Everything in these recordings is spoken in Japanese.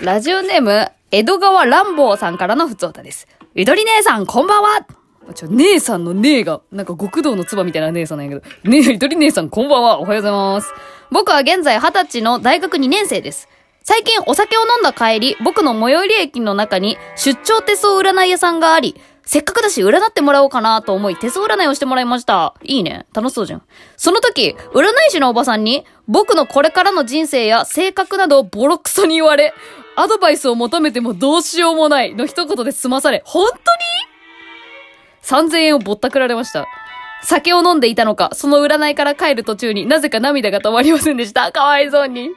ラジオネーム、江戸川乱暴さんからのふつおたです。ゆとり姉さん、こんばんはちょ、姉さんの姉が、なんか極道の唾みたいな姉さんなんやけど。ねえ、ゆとり姉さん、こんばんは。おはようございます。僕は現在二十歳の大学2年生です。最近お酒を飲んだ帰り、僕の最寄り駅の中に出張手相占い屋さんがあり、せっかくだし占ってもらおうかなと思い手相占いをしてもらいました。いいね。楽しそうじゃん。その時、占い師のおばさんに、僕のこれからの人生や性格などをボロクソに言われ、アドバイスを求めてもどうしようもないの一言で済まされ、本当に ?3000 円をぼったくられました。酒を飲んでいたのか、その占いから帰る途中になぜか涙が止まりませんでした。かわいそうに。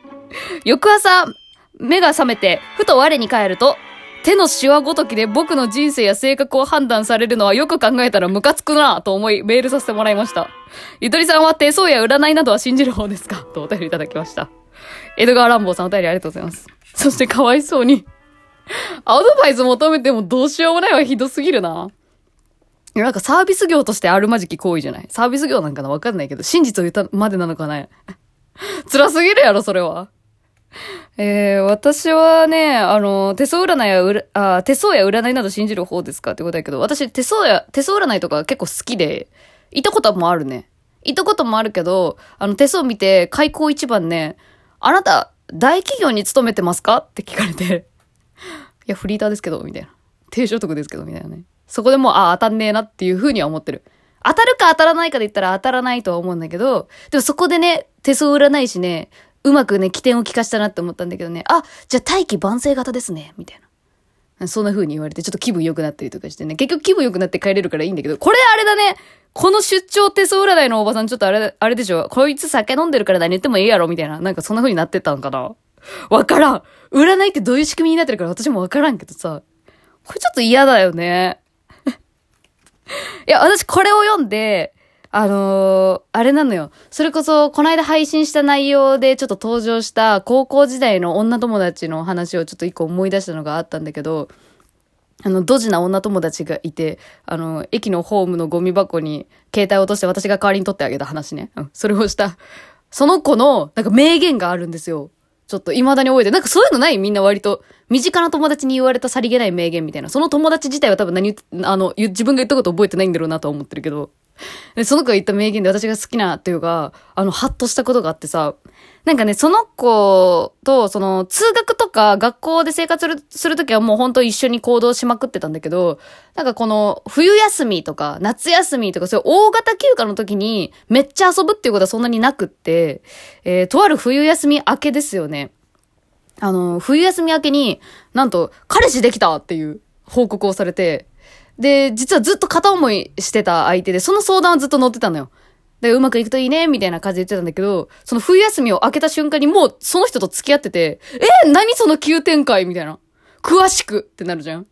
翌朝、目が覚めて、ふと我に返ると、手のシワごときで僕の人生や性格を判断されるのはよく考えたらムカつくなぁと思いメールさせてもらいました。ゆとりさんは手相や占いなどは信じる方ですか？とお便りいただきました。江戸川乱暴さんお便りありがとうございます。そしてかわいそうに。アドバイス求めてもどうしようもないはひどすぎるな。なんかサービス業としてあるまじき行為じゃない？サービス業なんかな？わかんないけど、真実を言ったまでなのかね。辛すぎるやろ、それは。えー、私はね、あの、手相占いやうら、あ、手相や占いなど信じる方ですかってことだけど、私手相や、手相占いとか結構好きで、行ったこともあるね。行ったこともあるけど、あの、手相見て、開口一番ね、あなた、大企業に勤めてますか？って聞かれて、いや、フリーターですけど、みたいな。低所得ですけど、みたいなね。そこでもう、あ、当たんねえなっていうふうには思ってる。当たるか当たらないかで言ったら当たらないとは思うんだけど、でもそこでね、手相占いしね、うまくね、起点を利かしたなって思ったんだけどね、あ、じゃあ大器晩成型ですね、みたいな。そんな風に言われて、ちょっと気分良くなったりとかしてね、結局気分良くなって帰れるからいいんだけど、これあれだね、この出張手相占いのおばさんちょっとあれ、あれでしょ、こいつ酒飲んでるから何言ってもいいやろ、みたいな、なんかそんな風になってたんかな。わからん。占いってどういう仕組みになってるから私もわからんけどさ、これちょっと嫌だよね。いや、私これを読んで、あのーあれなのよ。それこそ、この間配信した内容でちょっと登場した高校時代の女友達の話をちょっと一個思い出したのがあったんだけど、あの、ドジな女友達がいて、あの、駅のホームのゴミ箱に携帯を落として私が代わりに取ってあげた話ね。うん、それをした。その子の、なんか名言があるんですよ。ちょっと未だに覚えて。なんかそういうのない？みんな割と。身近な友達に言われたさりげない名言みたいな。その友達自体は多分何、あの、自分が言ったこと覚えてないんだろうなと思ってるけど。で、その子が言った名言で私が好きなっていうか、あの、ハッとしたことがあってさ、なんかね、その子と、その、通学とか学校で生活する、するときはもう本当一緒に行動しまくってたんだけど、なんかこの、冬休みとか、夏休みとか、そういう大型休暇の時に、めっちゃ遊ぶっていうことはそんなになくって、えー、とある冬休み明けですよね。あの、冬休み明けに、なんと、彼氏できたっていう報告をされて、で、実はずっと片思いしてた相手で、その相談はずっと乗ってたのよ。で、うまくいくといいね、みたいな感じで言ってたんだけど、その冬休みを明けた瞬間にもうその人と付き合ってて、え、何その急展開みたいな。詳しくってなるじゃん。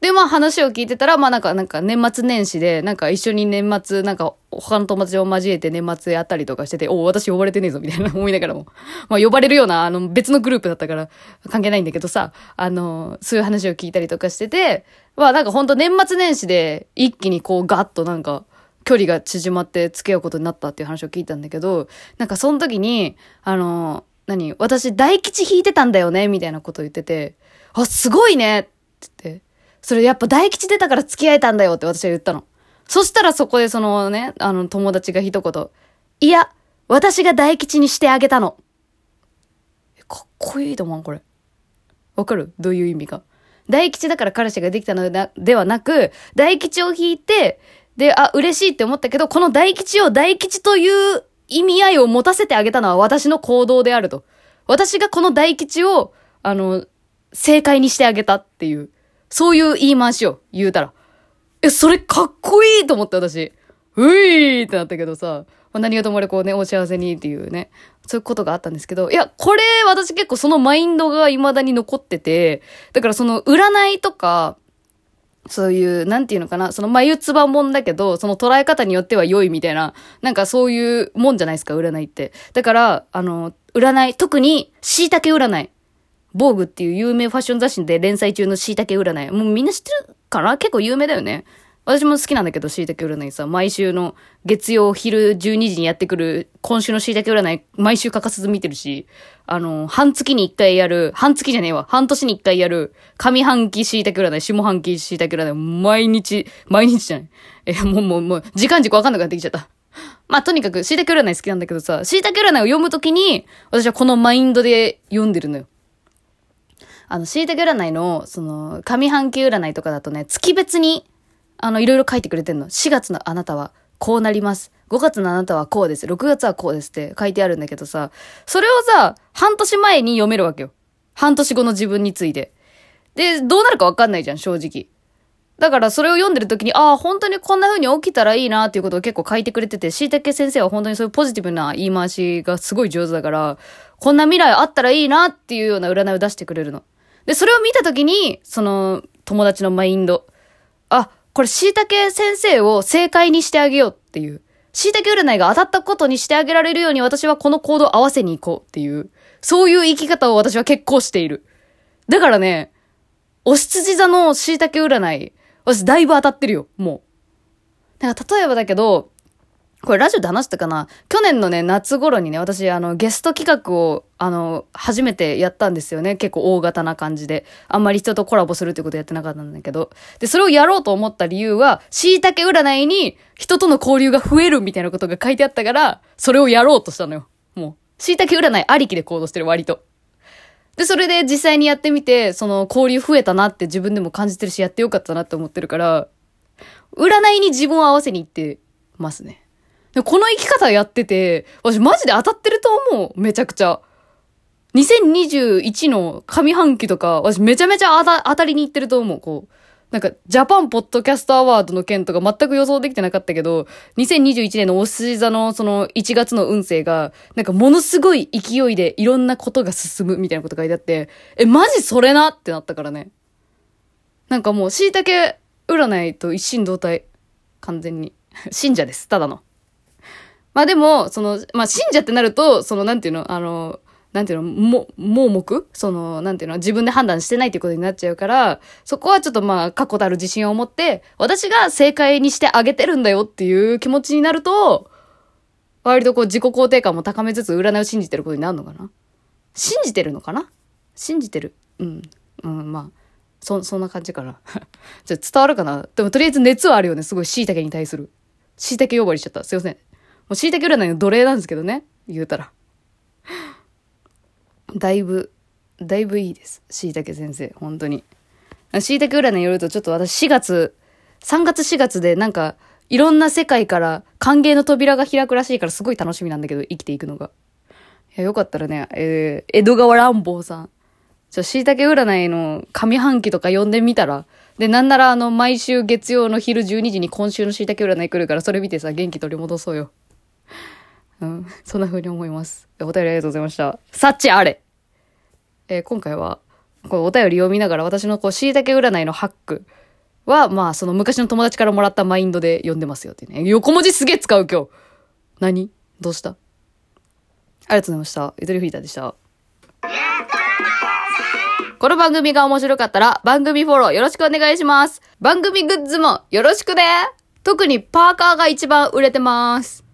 で、まあ話を聞いてたら、まあなんか、なんか年末年始で、なんか一緒に年末、なんか他の友達を交えて年末やったりとかしてて、お私呼ばれてねえぞ、みたいな思いながらも。まあ呼ばれるような、あの別のグループだったから関係ないんだけどさ、あの、そういう話を聞いたりとかしてて、まあなんかほんと年末年始で一気にこうガッとなんか、距離が縮まって付き合うことになったっていう話を聞いたんだけど、なんかその時に、あの、何私大吉引いてたんだよねみたいなこと言ってて、あ、すごいねって言って、それやっぱ大吉出たから付き合えたんだよって私は言ったの。そしたらそこでそのね、あの友達が一言、いや、私が大吉にしてあげたの。かっこいいと思うこれ。わかる？どういう意味か。大吉だから彼氏ができたのではなく、大吉を引いて、で、あ、嬉しいって思ったけど、この大吉を大吉という意味合いを持たせてあげたのは私の行動であると。私がこの大吉を、あの、正解にしてあげたっていう、そういう言い回しを言うたら。え、それかっこいいと思って私。ういーってなったけどさ、まあ、何がともあれこうね、お幸せにっていうね、そういうことがあったんですけど、いや、これ私結構そのマインドが未だに残ってて、だからその占いとか、そういう、なんていうのかな、その眉唾もんだけど、その捉え方によっては良いみたいな、なんかそういうもんじゃないですか、占いって。だから、あの、占い、特に、椎茸占い。防具っていう有名ファッション雑誌で連載中の椎茸占い。もうみんな知ってるかな？結構有名だよね。私も好きなんだけど、椎茸占いさ、毎週の月曜昼12時にやってくる、今週の椎茸占い、毎週欠かさず見てるし、あの、半月に一回やる、半月じゃねえわ、半年に一回やる、上半期椎茸占い、下半期椎茸占い、毎日、毎日じゃない。え、もうもう、もう、時間軸わかんなくなってきちゃった。まあ、とにかく、椎茸占い好きなんだけどさ、椎茸占いを読むときに、私はこのマインドで読んでるのよ。あの、椎茸占いの、その、上半期占いとかだとね、月別に、あの、いろいろ書いてくれてんの。4月のあなたはこうなります。5月のあなたはこうです。6月はこうですって書いてあるんだけどさ、それをさ、半年前に読めるわけよ。半年後の自分について。で、どうなるかわかんないじゃん、正直。だからそれを読んでる時に、ああ、本当にこんな風に起きたらいいなっていうことを結構書いてくれてて、椎茸先生は本当にそういうポジティブな言い回しがすごい上手だから、こんな未来あったらいいなっていうような占いを出してくれるの。で、それを見た時に、その、友達のマインド。あ、これ椎茸先生を正解にしてあげようっていう。椎茸占いが当たったことにしてあげられるように私はこの行動を合わせに行こうっていう。そういう生き方を私は結構している。だからね、お羊座の椎茸占い、私だいぶ当たってるよ、もう。だか例えばだけど、これラジオで話したかな？去年のね、夏頃にね、私、あの、ゲスト企画を、あの、初めてやったんですよね。結構大型な感じで。あんまり人とコラボするってことやってなかったんだけど。で、それをやろうと思った理由は、椎茸占いに人との交流が増えるみたいなことが書いてあったから、それをやろうとしたのよ。もう。椎茸占いありきで行動してる、割と。で、それで実際にやってみて、その交流増えたなって自分でも感じてるし、やってよかったなって思ってるから、占いに自分を合わせに行ってますね。この生き方やってて、私マジで当たってると思う。めちゃくちゃ。2021の上半期とか、私めちゃめちゃ当たりに行ってると思う。こう。なんか、ジャパンポッドキャストアワードの件とか全く予想できてなかったけど、2021年のおし座のその1月の運勢が、なんかものすごい勢いでいろんなことが進むみたいなこと書いてあって、え、マジそれなってなったからね。なんかもう、椎茸占いと一心同体。完全に。信者です。ただの。まあでも、その、まあ信者ってなると、その、なんていうの、あの、なんていうの、も、盲目？その、なんていうの、自分で判断してないっていうことになっちゃうから、そこはちょっとまあ、確固たる自信を持って、私が正解にしてあげてるんだよっていう気持ちになると、割とこう自己肯定感も高めつつ占いを信じてることになるのかな？信じてるのかな？信じてる。うん。うん、まあ。そ、そんな感じかな。じゃ伝わるかな？でもとりあえず熱はあるよね。すごい椎茸に対する。椎茸呼ばわりしちゃった。すいません。もう椎茸占いの奴隷なんですけどね。言うたら。だいぶ、だいぶいいです。椎茸先生。本当に。椎茸占いによるとちょっと私4月、3月4月でなんか、いろんな世界から歓迎の扉が開くらしいからすごい楽しみなんだけど、生きていくのが。いや、よかったらね、えー、江戸川乱暴さん。ちょ、椎茸占いの上半期とか読んでみたら、で、なんならあの、毎週月曜の昼12時に今週の椎茸占い来るから、それ見てさ、元気取り戻そうよ。うん、そんな風に思います。お便りありがとうございました。幸あれえー、今回は、こうお便り読みながら私のこう、椎茸占いのハックは、まあ、その昔の友達からもらったマインドで読んでますよってね。横文字すげえ使う今日。何？どうした？ありがとうございました。ゆとりフリーターでした。この番組が面白かったら番組フォローよろしくお願いします。番組グッズもよろしくね。特にパーカーが一番売れてます。